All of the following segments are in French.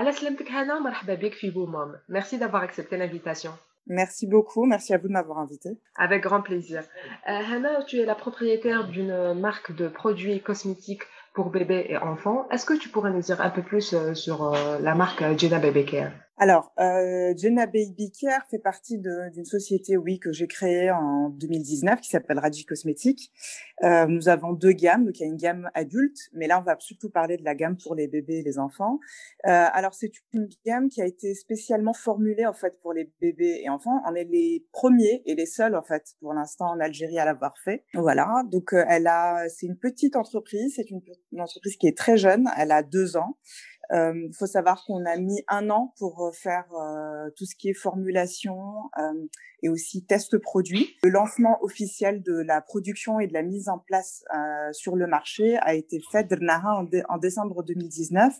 على سلامتك هنا مرحبا بك في بومام Merci d'avoir accepté l'invitation. Merci beaucoup, merci à vous de m'avoir invité. Avec grand plaisir. Euh, Hannah, tu es la propriétaire d'une marque de produits cosmétiques pour bébés et enfants. Est-ce que tu pourrais nous dire un peu plus euh, sur euh, la marque Jenna Baby Care Alors, euh, Jenna Baby Care fait partie d'une société, oui, que j'ai créée en 2019 qui s'appelle Raji Cosmétiques. Euh, nous avons deux gammes, donc il y a une gamme adulte, mais là on va surtout parler de la gamme pour les bébés et les enfants. Euh, alors c'est une gamme qui a été spécialement formulée en fait pour les bébés et enfants. On est les premiers et les seuls en fait pour l'instant en Algérie à l'avoir fait. Voilà, donc euh, elle a, c'est une petite entreprise, c'est une, une entreprise qui est très jeune, elle a deux ans. Il euh, faut savoir qu'on a mis un an pour euh, faire euh, tout ce qui est formulation et aussi test produit. Le lancement officiel de la production et de la mise en place sur le marché a été fait en, en décembre 2019,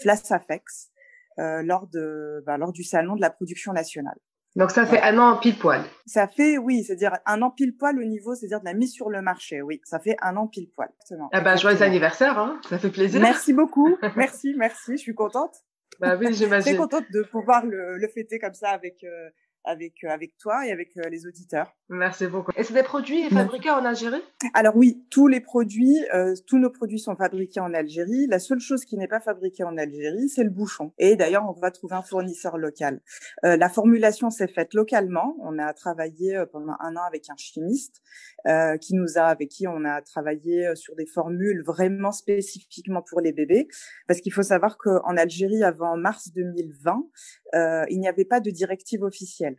Flassafex, lors de bah, lors du salon de la production nationale. Donc ça fait un an pile poil. Ça fait oui, c'est-à-dire un an pile poil au niveau, c'est-à-dire de la mise sur le marché. Oui, ça fait un an pile poil. Ah ben joyeux anniversaire, hein ça fait plaisir. Merci beaucoup, merci, merci, je suis contente. Bah oui, j'imagine. Très contente de pouvoir le, le fêter comme ça avec euh, avec euh, avec toi et avec euh, les auditeurs. Merci beaucoup. Et c'est des produits fabriqués en Algérie? Alors oui, tous les produits, euh, tous nos produits sont fabriqués en Algérie. La seule chose qui n'est pas fabriquée en Algérie, c'est le bouchon. Et d'ailleurs, on va trouver un fournisseur local. Euh, la formulation s'est faite localement. On a travaillé euh, pendant un an avec un chimiste euh, qui nous a, avec qui on a travaillé sur des formules vraiment spécifiquement pour les bébés, parce qu'il faut savoir qu'en Algérie, avant mars 2020, euh, il n'y avait pas de directive officielle.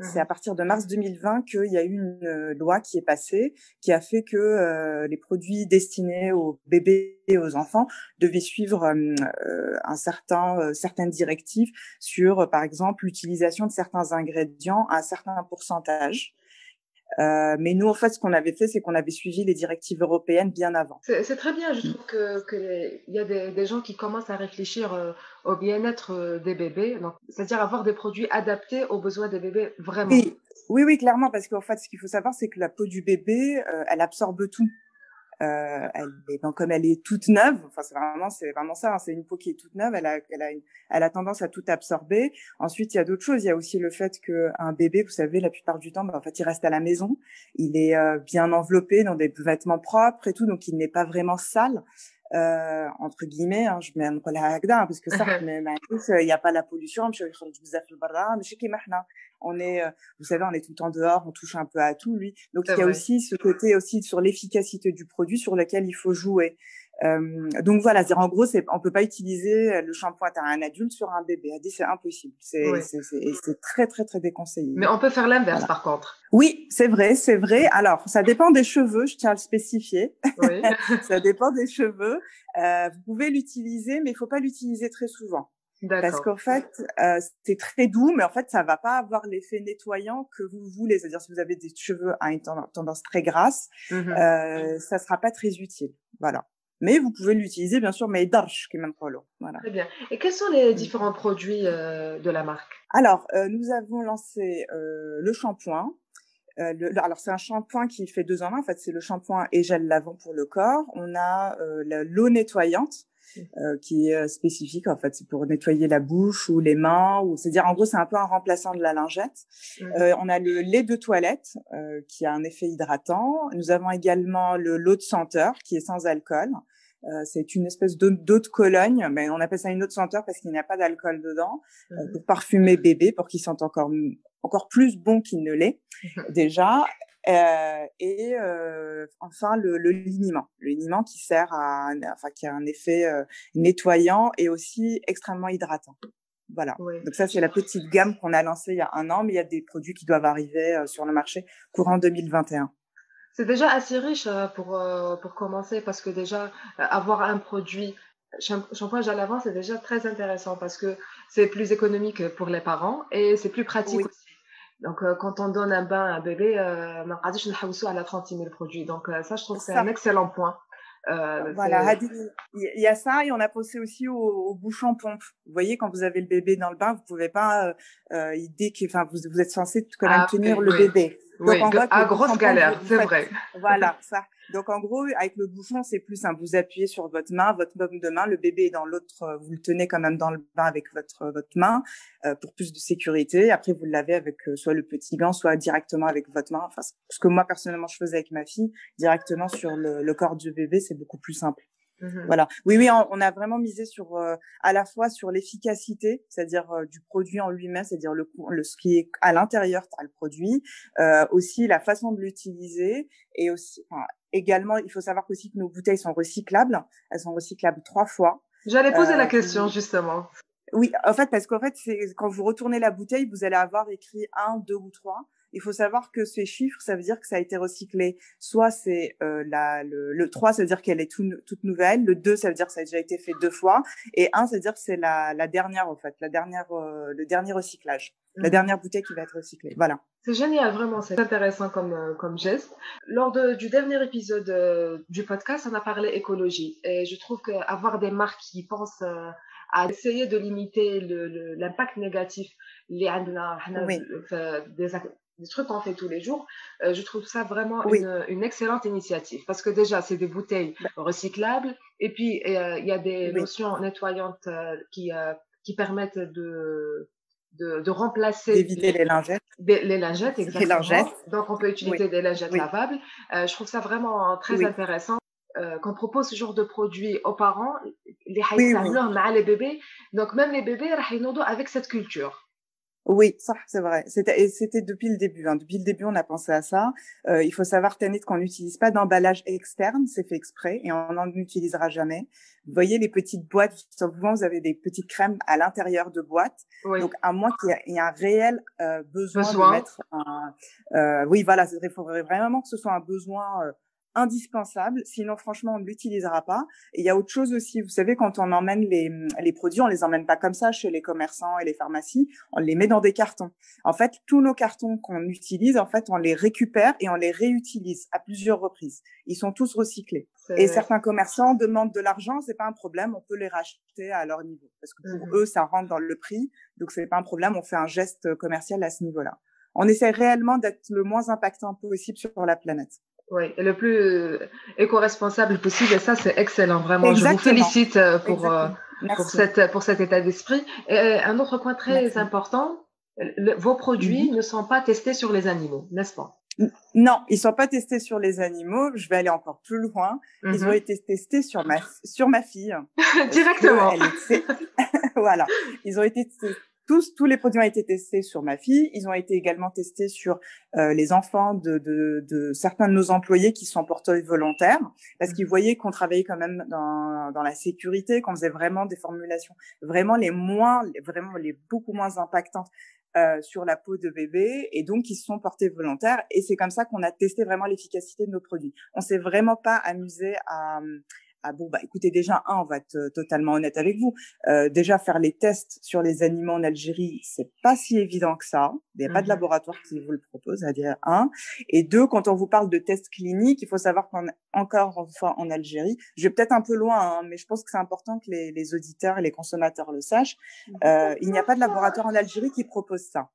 C'est à mmh. partir de mars 2020 qu'il y a eu une loi qui est passée, qui a fait que euh, les produits destinés aux bébés et aux enfants devaient suivre euh, un certain, certaines directives sur, par exemple, l'utilisation de certains ingrédients à un certain pourcentage. Euh, mais nous, en fait, ce qu'on avait fait, c'est qu'on avait suivi les directives européennes bien avant. C'est très bien. Je trouve que qu'il y a des, des, gens qui commencent à réfléchir euh, au bien-être euh, des bébés, c'est-à-dire avoir des produits adaptés aux besoins des bébés vraiment. Oui, oui, oui clairement, parce qu'en fait, ce qu'il faut savoir, c'est que la peau du bébé, elle absorbe tout. Euh, elle est, donc, comme elle est toute neuve, enfin c'est vraiment c'est vraiment ça, hein, c'est une peau qui est toute neuve, elle a elle a une, elle a tendance à tout absorber. Ensuite il y a d'autres choses, il y a aussi le fait que un bébé, vous savez, la plupart du temps, ben, en fait il reste à la maison, il est euh, bien enveloppé dans des vêtements propres et tout, donc il n'est pas vraiment sale. Euh, entre guillemets, hein, je mets un parce que ça, il n'y a pas la pollution, on est, euh, vous savez, on est tout le temps dehors, on touche un peu à tout, lui. Donc il y a aussi ce côté aussi sur l'efficacité du produit sur lequel il faut jouer. Euh, donc voilà, c'est en gros, c'est, on peut pas utiliser le shampoing à un adulte sur un bébé. Elle dit c'est impossible. C'est, c'est, c'est, très très très déconseillé. Mais on peut faire l'inverse par contre. Oui, c'est vrai, c'est vrai. Alors ça dépend des cheveux, je tiens à le spécifier. Oui. ça dépend des cheveux. Euh, vous pouvez l'utiliser, mais il faut pas l'utiliser très souvent. Parce qu'en fait, euh, c'est très doux, mais en fait, ça va pas avoir l'effet nettoyant que vous voulez. C'est-à-dire, si vous avez des cheveux à une tendance très grasse, mmh euh, ça sera pas très utile. Voilà. Mais vous pouvez l'utiliser, bien sûr, mais darch, qui est même pas Voilà. Très bien. Et quels sont les différents produits euh, de la marque? Alors, euh, nous avons lancé euh, le shampoing. Euh, alors, c'est un shampoing qui fait deux en un. En fait, c'est le shampoing et gel lavant pour le corps. On a l'eau nettoyante euh, qui est euh, spécifique en fait, c'est pour nettoyer la bouche ou les mains ou c'est-à-dire en gros c'est un peu un remplaçant de la lingette. Euh, on a le lait de toilette euh, qui a un effet hydratant. Nous avons également le l'eau de senteur qui est sans alcool. Euh, c'est une espèce d'eau de Cologne, mais on appelle ça une eau de senteur parce qu'il n'y a pas d'alcool dedans, pour parfumer bébé, pour qu'il sente encore encore plus bon qu'il ne l'est déjà. Euh, et euh, enfin le, le liniment, le liniment qui sert à, enfin qui a un effet euh, nettoyant et aussi extrêmement hydratant. Voilà. Donc ça c'est la petite gamme qu'on a lancée il y a un an, mais il y a des produits qui doivent arriver sur le marché courant 2021. C'est déjà assez riche pour pour commencer parce que déjà avoir un produit shampoing gel lavant c'est déjà très intéressant parce que c'est plus économique pour les parents et c'est plus pratique aussi donc, euh, quand on donne un bain à un bébé, euh, on à la 30 000 produits. Donc, euh, ça, je trouve que c'est un excellent point. Euh, voilà, il y a ça et on a pensé aussi au, au, bouchon pompe. Vous voyez, quand vous avez le bébé dans le bain, vous pouvez pas, euh, dès que, enfin, vous, vous êtes censé quand même ah, tenir le bébé. oui, à grosse galère, c'est vrai. Voilà, ça. Donc en gros, avec le bouchon, c'est plus simple. Vous appuyez sur votre main, votre baume de main, le bébé est dans l'autre, euh, vous le tenez quand même dans le bain avec votre votre main euh, pour plus de sécurité. Après, vous le lavez avec euh, soit le petit gant, soit directement avec votre main. Enfin, ce que moi personnellement je faisais avec ma fille, directement sur le, le corps du bébé, c'est beaucoup plus simple. Mmh voilà. Oui, oui, on, a vraiment misé sur euh, à la fois sur l'efficacité, c'est-à-dire euh, du produit en lui-même, c'est-à-dire le, le ce qui est à l'intérieur, as le produit, euh, aussi la façon de l'utiliser et aussi enfin, également, il faut savoir aussi que nos bouteilles sont recyclables. Elles sont recyclables trois fois. J'allais poser la question justement. Oui, en fait, parce qu'en fait, c'est quand vous retournez la bouteille, vous allez avoir écrit un, deux ou trois. Il faut savoir que ces chiffres, ça veut dire que ça a été recyclé. Soit c'est euh, la, le, le 3, ça veut dire qu'elle est tout, toute nouvelle. Le 2, ça veut dire que ça a déjà été fait deux fois. Et 1, ça veut dire que c'est la, la dernière, en fait, la dernière, euh, le dernier recyclage. La mmh. dernière bouteille qui va être recyclée. Voilà. C'est génial, vraiment. C'est intéressant comme, euh, comme geste. Lors de, du dernier épisode euh, du podcast, on a parlé écologie. Et je trouve qu'avoir des marques qui pensent à essayer de limiter l'impact négatif les oui. des, des trucs qu'on fait tous les jours, euh, je trouve ça vraiment une, une, excellente initiative. Parce que déjà, c'est des bouteilles bah recyclables et puis euh, il y a des lotions nettoyantes euh, qui, qui permettent de, de, de remplacer. D'éviter les, lingettes. les lingettes, exactement. Les lingettes. Donc, on peut utiliser des lingettes lavables. je trouve ça vraiment très intéressant. qu'on propose ce genre de produits aux parents, les oui, les bébés. Donc, même les bébés, avec cette culture. Oui, ça c'est vrai. C'était c'était depuis le début. Hein. Depuis le début, on a pensé à ça. Euh, il faut savoir, Tanit, qu'on n'utilise pas d'emballage externe, c'est fait exprès et on n'en utilisera jamais. Vous voyez les petites boîtes, souvent vous avez des petites crèmes à l'intérieur de boîtes. Donc à moins qu'il y, ait un réel euh, besoin, de mettre un, euh, oui voilà, il faudrait vraiment que ce soit un besoin euh, indispensable. Sinon, franchement, on ne l'utilisera pas. Et il y a autre chose aussi. Vous savez, quand on emmène les, les produits, on les emmène pas comme ça chez les commerçants et les pharmacies. On les met dans des cartons. En fait, tous nos cartons qu'on utilise, en fait, on les récupère et on les réutilise à plusieurs reprises. Ils sont tous recyclés. Et certains commerçants demandent de l'argent, c'est pas un problème, on peut les racheter à leur niveau parce que pour mmh eux ça rentre dans le prix, donc c'est pas un problème, on fait un geste commercial à ce niveau-là. On essaie réellement d'être le moins impactant possible sur la planète. Oui, le plus euh, éco-responsable possible. Et ça, c'est excellent, vraiment. Je vous félicite euh, pour, euh, pour, cette, pour cet état d'esprit. Et un autre point très important, vos produits mm-hmm. ne sont pas testés sur les animaux, n'est-ce pas? Non, ils sont pas testés sur les animaux. Je vais aller encore plus loin. Ils ont mm-hmm. été testés sur ma, sur ma fille. Directement. voilà. Ils ont été tous, tous les produits ont été testés sur ma fille. Ils ont été également testés sur euh, les enfants de, de, de, certains de nos employés qui sont porteurs volontaires, parce qu'ils mmh. voyaient qu'on travaillait quand même dans, dans la sécurité, qu'on faisait vraiment des formulations vraiment les moins, vraiment les beaucoup moins impactantes euh, sur la peau de bébé et donc ils se sont portés volontaires et c'est comme ça qu'on a testé vraiment l'efficacité de nos produits. On s'est vraiment pas amusé à ah bon, bah écoutez, déjà, un, on va être totalement honnête avec vous. Euh, déjà, faire les tests sur les animaux en Algérie, c'est pas si évident que ça. Il n'y a pas de mmh laboratoire qui vous le propose, à dire un. Et deux, quand on vous parle de tests cliniques, il faut savoir qu'on est encore fois en Algérie. Je vais peut-être un peu loin, hein, mais je pense que c'est important que les, les, auditeurs et les consommateurs le sachent. Euh, il n'y a pas de laboratoire en Algérie qui propose ça.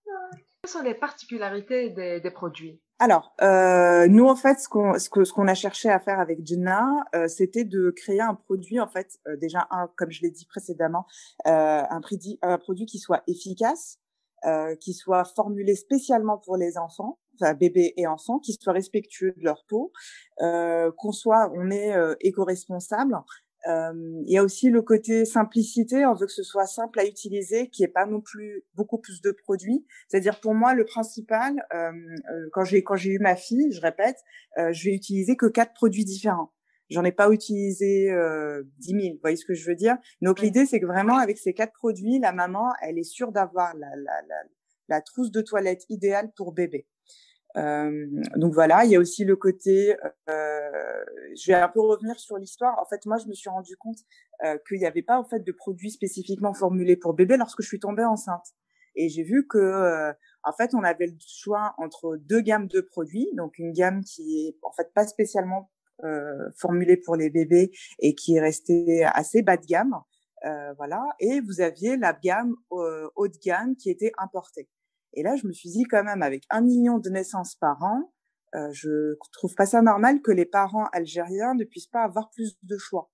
Quelles sont les particularités des, des produits? Alors, euh, nous en fait, ce qu'on ce que ce a cherché à faire avec Jenna, euh, c'était de créer un produit en fait euh, déjà un comme je l'ai dit précédemment, euh, un, produit, un produit qui soit efficace, euh, qui soit formulé spécialement pour les enfants, enfin bébés et enfants, qui soit respectueux de leur peau, qu'on soit on est éco-responsable, euh, il y a aussi le côté simplicité. On veut que ce soit simple à utiliser, qui est pas non plus beaucoup plus de produits. C'est-à-dire pour moi, le principal, euh, euh quand j'ai quand j'ai eu ma fille, je répète, euh, je vais utiliser que quatre produits différents. J'en ai pas utilisé euh, 10 000. Vous voyez ce que je veux dire? Donc l'idée, c'est que vraiment avec ces quatre produits, la maman, elle est sûre d'avoir la, la, la, la trousse de toilette idéale pour bébé. Euh, donc voilà, il y a aussi le côté, euh, je vais un peu revenir sur l'histoire. En fait, moi, je me suis rendu compte euh, qu'il n'y avait pas en fait de produits spécifiquement formulés pour bébé lorsque je suis tombée enceinte. Et j'ai vu que, euh, en fait, on avait le choix entre deux gammes de produits, donc une gamme qui est en fait pas spécialement euh, formulée pour les bébés et qui est restée assez bas de gamme, voilà. Et vous aviez la gamme haut de gamme qui était importée. Et là, je me suis dit quand même, avec un million de naissances par an, euh, je trouve pas ça normal que les parents algériens ne puissent pas avoir plus de choix,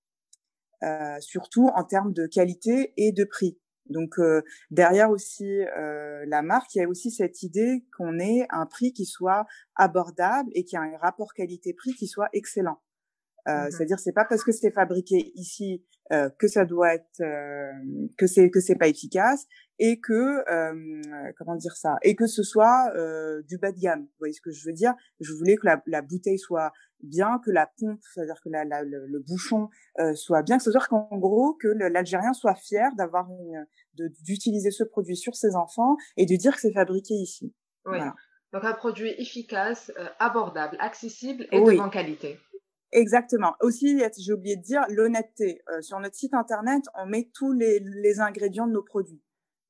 euh, surtout en termes de qualité et de prix. Donc euh, derrière aussi euh, la marque, il y a aussi cette idée qu'on ait un prix qui soit abordable et qui a un rapport qualité-prix qui soit excellent. Euh, mmh C'est-à-dire, c'est pas parce que c'est fabriqué ici euh, que ça doit être euh, que c'est que c'est pas efficace et que euh, comment dire ça et que ce soit euh, du bas de gamme. Vous voyez ce que je veux dire? Je voulais que la, la, bouteille soit bien, que la pompe, c'est-à-dire que la, la, le, bouchon soit bien, que ce soit qu'en gros que l'Algérien soit fier d'avoir d'utiliser ce produit sur ses enfants et de dire que c'est fabriqué ici. Oui. Voilà. Donc un produit efficace, abordable, accessible et de bonne qualité. Exactement. Aussi, j'ai oublié de dire l'honnêteté. Euh, sur notre site internet, on met tous les, les, ingrédients de nos produits.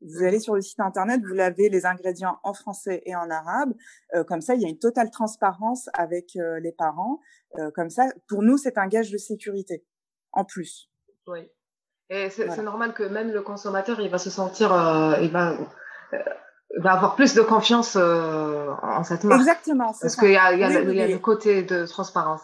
Vous allez sur le site internet, vous avez les ingrédients en français et en arabe. Euh, comme ça, il y a une totale transparence avec euh, les parents. Euh, comme ça, pour nous, c'est un gage de sécurité en plus. Oui. Et c'est voilà. normal que même le consommateur, il va se sentir, il va va avoir plus de confiance en cette marque. Exactement. Parce qu'il y a, y a, oui, y a le côté de transparence.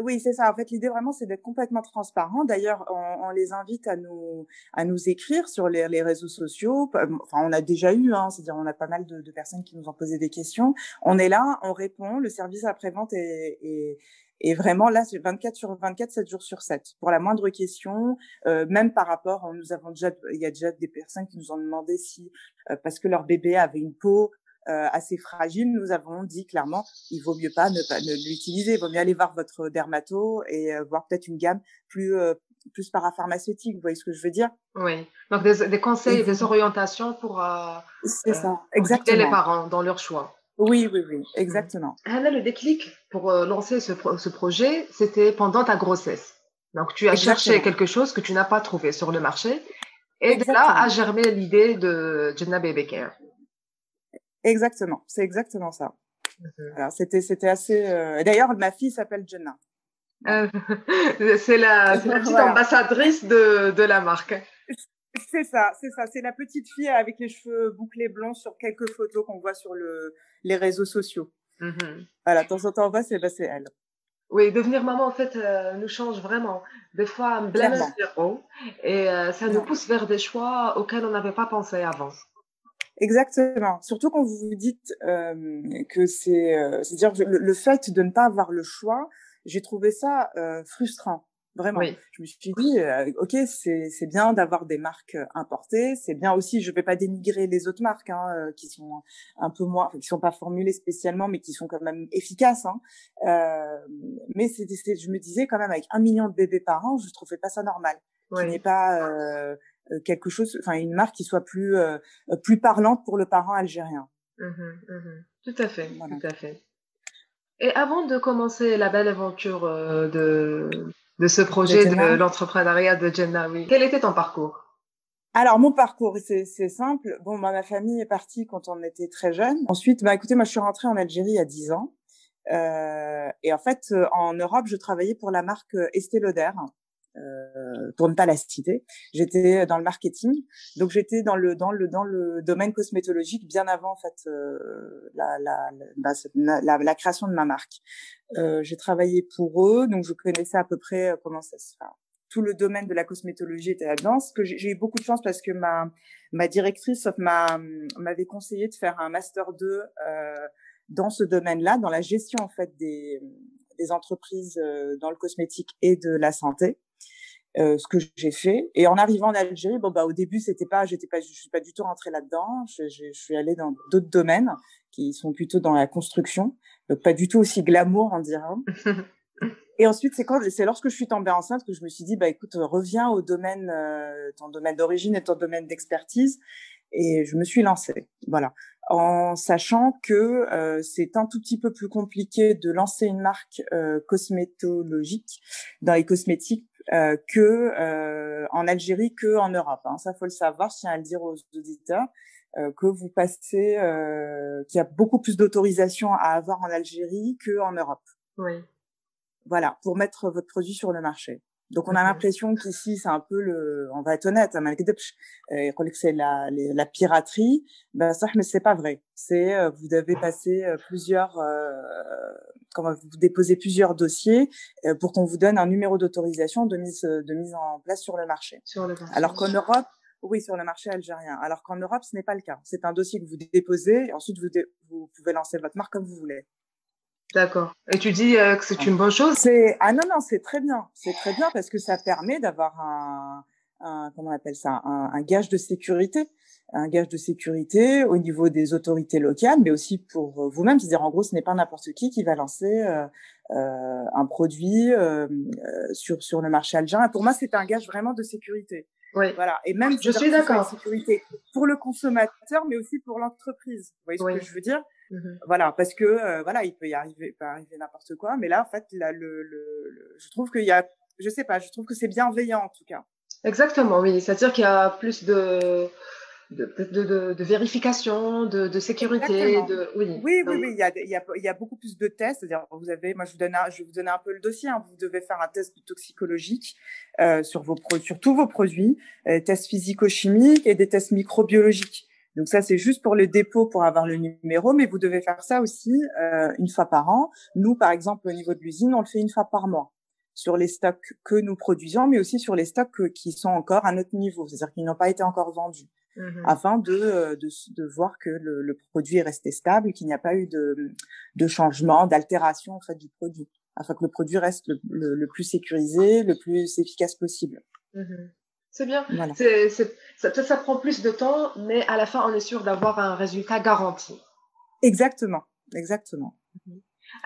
Oui, c'est ça. En fait, l'idée vraiment, c'est d'être complètement transparent. D'ailleurs, on, on, les invite à nous à nous écrire sur les, les réseaux sociaux. Enfin, on a déjà eu, hein, c'est-à-dire on a pas mal de, de, personnes qui nous ont posé des questions. On est là, on répond. Le service après-vente est, est, vraiment là, c'est 24 sur 24, 7 jours sur 7. Pour la moindre question, euh, même par rapport, nous avons déjà, il y a déjà des personnes qui nous ont demandé si, euh, parce que leur bébé avait une peau assez fragile, nous avons dit clairement, il vaut mieux pas ne pas ne l'utiliser, il vaut mieux aller voir votre dermato et euh, voir peut-être une gamme plus euh, plus parapharmaceutique. Vous voyez ce que je veux dire? Oui. Donc des, des conseils, et des orientations pour, euh, c'est ça, exactement. les parents dans leur choix. Oui, oui, oui, exactement. Anna, le déclic pour lancer ce, ce projet, c'était pendant ta grossesse. Donc, tu as exactement. cherché quelque chose que tu n'as pas trouvé sur le marché. Et exactement. de là a germé l'idée de Jenna Baby Care. Exactement, c'est exactement ça. Mmh. Alors c'était c'était assez. Euh... D'ailleurs, ma fille s'appelle Jenna. Euh, c'est la, la, petite voilà. ambassadrice de, de la marque. C'est ça, c'est ça. C'est la petite fille avec les cheveux bouclés blonds sur quelques photos qu'on voit sur le, les réseaux sociaux. Mmh. Voilà, de temps en temps, on voit, c'est bah, elle. Oui, devenir maman, en fait, euh, nous change vraiment. Des fois, on blâme zéro et euh, ça nous pousse vers des choix auxquels on n'avait pas pensé avant. Exactement. Surtout quand vous vous dites euh, que c'est, euh, c'est-à-dire le, le, fait de ne pas avoir le choix, j'ai trouvé ça euh, frustrant. Vraiment. Oui. Je me suis dit, euh, ok, c'est c'est bien d'avoir des marques importées, c'est bien aussi. Je vais pas dénigrer les autres marques hein, euh, qui sont un peu moins, qui sont pas formulées spécialement, mais qui sont quand même efficaces. Hein. Euh, mais c'est, je me disais quand même avec un million de bébés par an, je trouvais pas ça normal. Oui. Qui n'est pas euh, quelque chose, enfin une marque qui soit plus euh, plus parlante pour le parent algérien. Mmh, mmh. Tout à fait, voilà. tout à fait. Et avant de commencer la belle aventure euh, de de ce projet de, de l'entrepreneuriat de Jenna, oui. Quel était ton parcours? Alors mon parcours, c'est simple. Bon, bah, ma famille est partie quand on était très jeune. Ensuite, bah écoutez, moi je suis rentrée en Algérie à 10 ans. Euh, et en fait, en Europe, je travaillais pour la marque Estée Lauder, euh, pour ne pas la citer. J'étais dans le marketing, donc j'étais dans le dans le dans le domaine cosmétologique bien avant en fait euh, la, la, la, la, la création de ma marque. Euh, j'ai travaillé pour eux, donc je connaissais à peu près euh, comment ça se fait. Tout le domaine de la cosmétologie était là-dedans. que j'ai eu beaucoup de chance parce que ma ma directrice m'a m'avait conseillé de faire un master 2 euh, dans ce domaine-là, dans la gestion en fait des des entreprises dans le cosmétique et de la santé. Euh, ce que j'ai fait. Et en arrivant en Algérie, bon bah au début c'était pas, j'étais pas, je suis pas du tout rentrée là-dedans. Je, je, je, suis allée dans d'autres domaines qui sont plutôt dans la construction, donc pas du tout aussi glamour on dirait. Et ensuite c'est quand, c'est lorsque je suis tombée enceinte que je me suis dit bah écoute reviens au domaine, euh, ton domaine d'origine et ton domaine d'expertise. Et je me suis lancée, voilà, en sachant que euh, c'est un tout petit peu plus compliqué de lancer une marque euh, cosmétologique dans les cosmétiques euh, que euh, en Algérie que en Europe. Hein. Ça faut le savoir, je tiens à le dire aux auditeurs euh, que vous passez, euh, qu'il y a beaucoup plus d'autorisation à avoir en Algérie que en Europe. Oui. Voilà, pour mettre votre produit sur le marché. Donc on a l'impression qu'ici c'est un peu le, on va être honnête, hein, euh, que c'est la, la piraterie. Ben ça, mais c'est pas vrai. C'est euh, vous devez passer euh, plusieurs, euh, comment vous déposez plusieurs dossiers pour qu'on vous donne un numéro d'autorisation de mise de mise en place sur le marché. Sur le marché. Alors qu'en Europe, oui, sur le marché algérien. Alors qu'en Europe, ce n'est pas le cas. C'est un dossier que vous déposez et ensuite vous, vous pouvez lancer votre marque comme vous voulez. D'accord. Et tu dis euh, que c'est une bonne chose? C'est ah non non c'est très bien, c'est très bien parce que ça permet d'avoir un, un, comment on appelle ça? Un, un, gage de sécurité, un gage de sécurité au niveau des autorités locales, mais aussi pour vous-même. C'est-à-dire en gros ce n'est pas n'importe qui qui va lancer euh, euh, un produit euh, euh sur sur le marché algérien. Pour moi c'est un gage vraiment de sécurité. Oui. Voilà. Et même je suis d'accord. Sécurité pour le consommateur, mais aussi pour l'entreprise. Vous voyez ce Oui. que je veux dire? Mhm. Voilà, parce que euh, voilà, il peut y arriver, peut arriver n'importe quoi, mais là, en fait, là, le, le, le- je trouve qu'il y a, je sais pas, je trouve que c'est bienveillant en tout cas. Exactement, oui. C'est-à-dire qu'il y a plus de, de, de, de, de vérification, de, sécurité, de oui. Oui, oui, oui, il y a, il y a, il y a beaucoup plus de tests. C'est-à-dire, vous avez, moi, je vous donne, un, je vais vous donner un peu le dossier. Hein. Vous devez faire un test toxicologique euh, sur vos sur tous vos produits, euh, tests physico-chimiques et des tests microbiologiques. Donc ça, c'est juste pour le dépôt pour avoir le numéro, mais vous devez faire ça aussi euh, une fois par an. Nous, par exemple, au niveau de l'usine, on le fait une fois par mois sur les stocks que nous produisons, mais aussi sur les stocks que- qui sont encore à notre niveau, c'est-à-dire qu'ils n'ont pas été encore vendus mhm. afin de, euh, de, de voir que le, le produit est resté stable, qu'il n'y a pas eu de, de changement, d'altération en fait du produit, afin que le produit reste le, le, le plus sécurisé, le plus efficace possible. Mhm. C'est bien. Voilà. C'est, c'est, ça, peut-être ça prend plus de temps, mais à la fin, on est sûr d'avoir un résultat garanti. Exactement, exactement.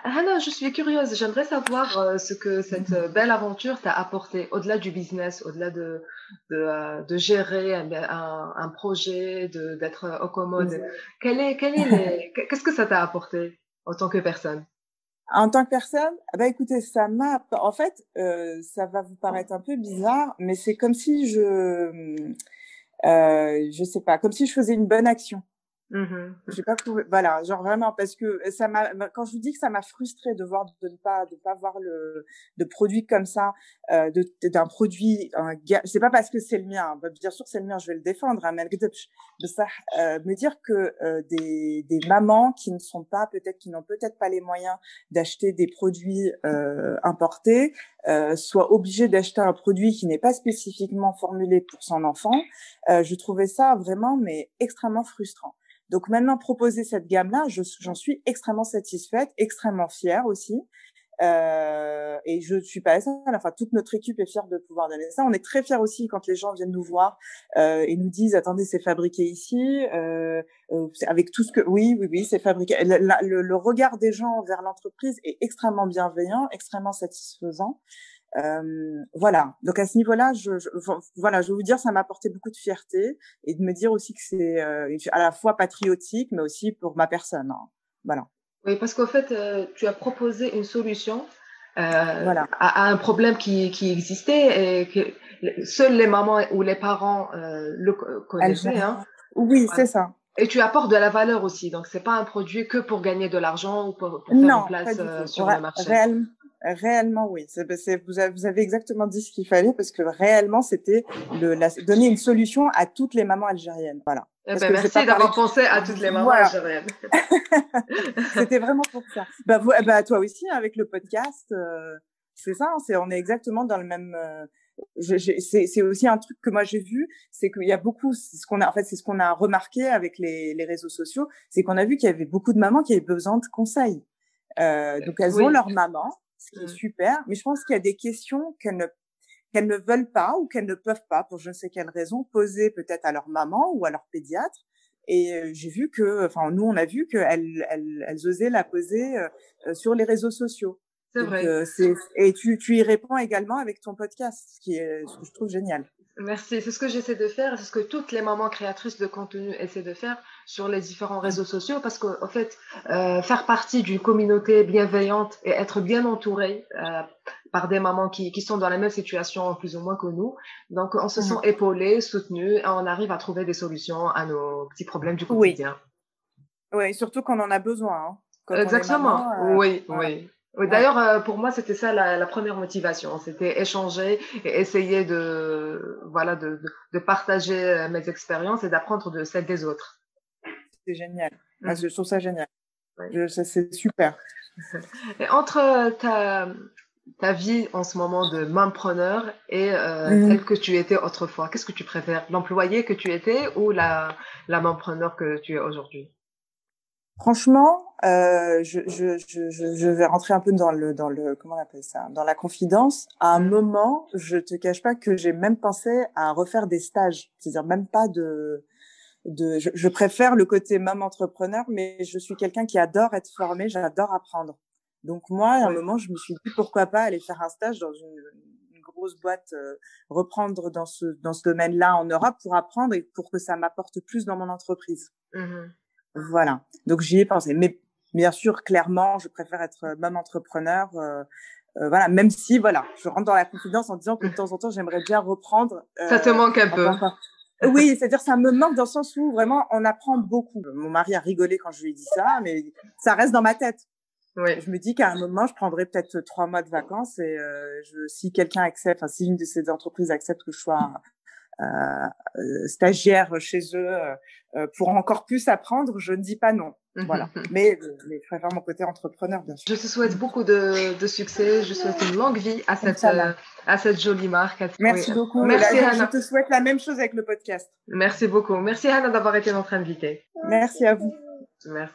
Hannah, je suis curieuse. J'aimerais savoir euh, ce que cette euh, belle aventure t'a apporté au-delà du business, au-delà de, de, euh, de gérer un, un, un projet, de, d'être au commode. Quel est, quel est les, qu'est-ce que ça t'a apporté en tant que personne? En tant que personne, ah bah écoutez, ça m'a, en fait, euh, ça va vous paraître un peu bizarre, mais c'est comme si je, euh, je sais pas, comme si je faisais une bonne action. Mhm. J'ai pas trouvé, voilà, genre vraiment parce que ça m'a, quand je vous dis que ça m'a frustré de voir de ne pas de pas voir le de produit comme ça, euh, de d'un produit, un gars, c'est pas parce que c'est le mien, hein, bien sûr c'est le mien, je vais le défendre, hein, tout, de ça, euh, me dire que euh, des des mamans qui ne sont pas peut-être qui n'ont peut-être pas les moyens d'acheter des produits euh, importés, euh, soient obligées d'acheter un produit qui n'est pas spécifiquement formulé pour son enfant, euh, je trouvais ça vraiment mais extrêmement frustrant. Donc maintenant, proposer cette gamme-là, je- j'en suis extrêmement satisfaite, extrêmement fière aussi. Euh, et je suis pas seule. Enfin, toute notre équipe est fière de pouvoir donner ça. On est très fiers aussi quand les gens viennent nous voir euh, et nous disent "Attendez, c'est fabriqué ici." Euh, euh, avec tout ce que oui, oui, oui, c'est fabriqué. Le, le- le regard des gens vers l'entreprise est extrêmement bienveillant, extrêmement satisfaisant. Euh, voilà. Donc à ce niveau-là, je, je- voilà, je veux vous dire, ça m'a apporté beaucoup de fierté et de me dire aussi que c'est euh, à la fois patriotique, mais aussi pour ma personne. hein. Voilà. Oui, parce qu'en fait, euh, tu as proposé une solution euh, Voilà. à, à un problème qui, qui existait et que seules les mamans ou les parents euh, le co- connaissaient. Hein. Oui, Voilà. c'est ça. Et tu apportes de la valeur aussi. Donc, c'est pas un produit que pour gagner de l'argent ou pour, pour faire Non, une place euh, sur le marché. Réellement, oui. C'est, c'est- vous, avez, vous avez exactement dit ce qu'il fallait parce que réellement, c'était donner une solution à toutes les mamans algériennes. Voilà. Eh ben, merci d'avoir pensé à toutes les mamans Voilà. algériennes. C'était vraiment pour ça. Bah, vous, bah, toi aussi, hein, avec le podcast, euh, c'est ça. hein, c'est, on est exactement dans le même. euh, c'est, aussi un truc que moi j'ai vu, c'est qu'il y a beaucoup. Ce qu'on a, en fait, c'est ce qu'on a remarqué avec les, les réseaux sociaux, c'est qu'on a vu qu'il y avait beaucoup de mamans qui avaient besoin de conseils. Euh, donc elles Oui. ont leur maman, ce qui est Mm. super. Mais je pense qu'il y a des questions qu'elles ne qu'elles ne veulent pas ou qu'elles ne peuvent pas, pour je ne sais quelle raison, poser peut-être à leur maman ou à leur pédiatre. Et j'ai vu que, enfin, nous, on a vu qu'elles elles, elles osaient la poser euh, sur les réseaux sociaux. C'est vrai. euh, et tu, tu y réponds également avec ton podcast, ce qui est, ce que je trouve génial. Merci. C'est ce que j'essaie de faire, c'est ce que toutes les mamans créatrices de contenu essaient de faire sur les différents réseaux sociaux, parce qu'en fait, euh, faire partie d'une communauté bienveillante et être bien entouré euh, par des mamans qui, qui sont dans la même situation plus ou moins que nous, donc on se Mhm. sent épaulés, soutenus, et on arrive à trouver des solutions à nos petits problèmes du Oui. quotidien. Oui, surtout quand on en a besoin. Hein. Quand Exactement. maman, euh, oui, voilà. oui. D'ailleurs, pour moi, c'était ça la, première motivation. C'était échanger et essayer de, voilà, de, de, partager mes expériences et d'apprendre de celles des autres. C'est génial. Mmh. je trouve ça génial. C'est super. Et entre ta, ta vie en ce moment de mompreneur et euh, mhm. celle que tu étais autrefois Qu'est-ce que tu préfères? L'employé que tu étais ou la, la mompreneur que tu es aujourd'hui? Franchement, euh, je, je, je, je, vais rentrer un peu dans le, dans le, comment on appelle ça, dans la confidence. À un mhm. moment, je te cache pas que j'ai même pensé à refaire des stages, c'est-à-dire même pas de, de, je, je préfère le côté même entrepreneur, mais je suis quelqu'un qui adore être formé, j'adore apprendre. Donc moi, à un moment, je me suis dit pourquoi pas aller faire un stage dans une, une grosse boîte, euh, reprendre dans ce dans ce domaine-là en Europe pour apprendre et pour que ça m'apporte plus dans mon entreprise. Mmh voilà. Donc j'y ai pensé, mais bien sûr, clairement, je préfère être même entrepreneur. Euh, euh, voilà, même si voilà, je rentre dans la confidence en disant que de temps en temps, j'aimerais bien reprendre. ça te manque un peu. Oui, c'est-à-dire ça me manque dans le sens où vraiment on apprend beaucoup. Mon mari a rigolé quand je lui ai dit ça, mais ça reste dans ma tête. Je me dis qu'à un moment, je prendrai peut-être trois mois de vacances et euh, je, si quelqu'un accepte, enfin, si une de ces entreprises accepte que je sois euh, euh stagiaire chez eux euh, pour encore plus apprendre, je ne dis pas non. Voilà. mais, mais je préfère mon côté entrepreneur, bien sûr. Je te souhaite beaucoup de, de succès. Je souhaite une longue vie à cette, à cette jolie marque. Merci beaucoup. Merci, Je te souhaite la même chose avec le podcast. Merci beaucoup. Merci, Hannah, d'avoir été notre invitée. Merci à vous. Merci.